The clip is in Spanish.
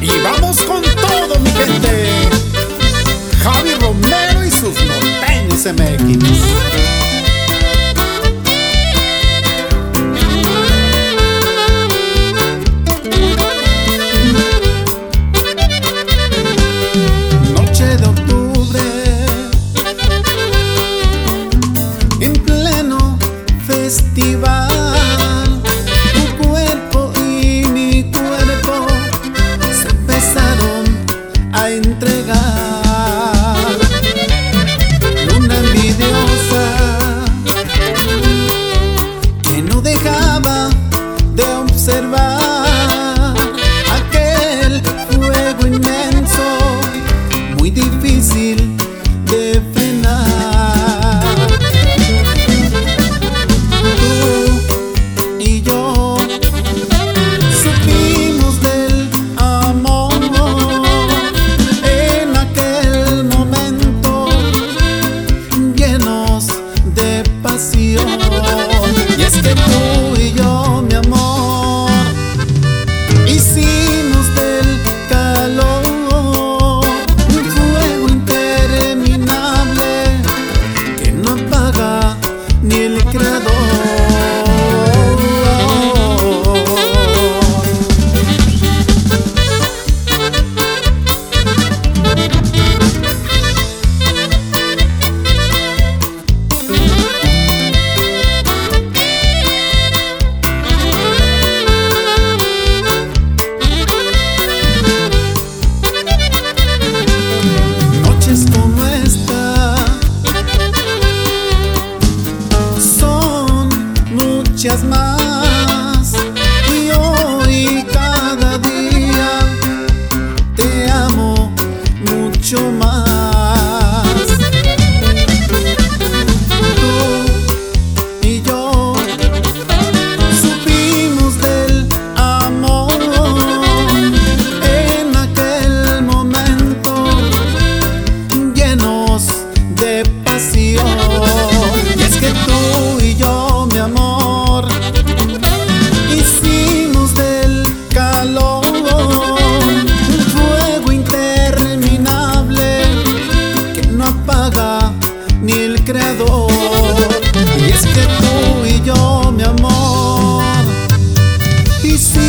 Y vamos con todo, mi gente. Javi Romero y sus norteños MX. festival. acaba de observar. noches como esta son muchas más. creador. Y es que tú y yo, mi amor, hicimos.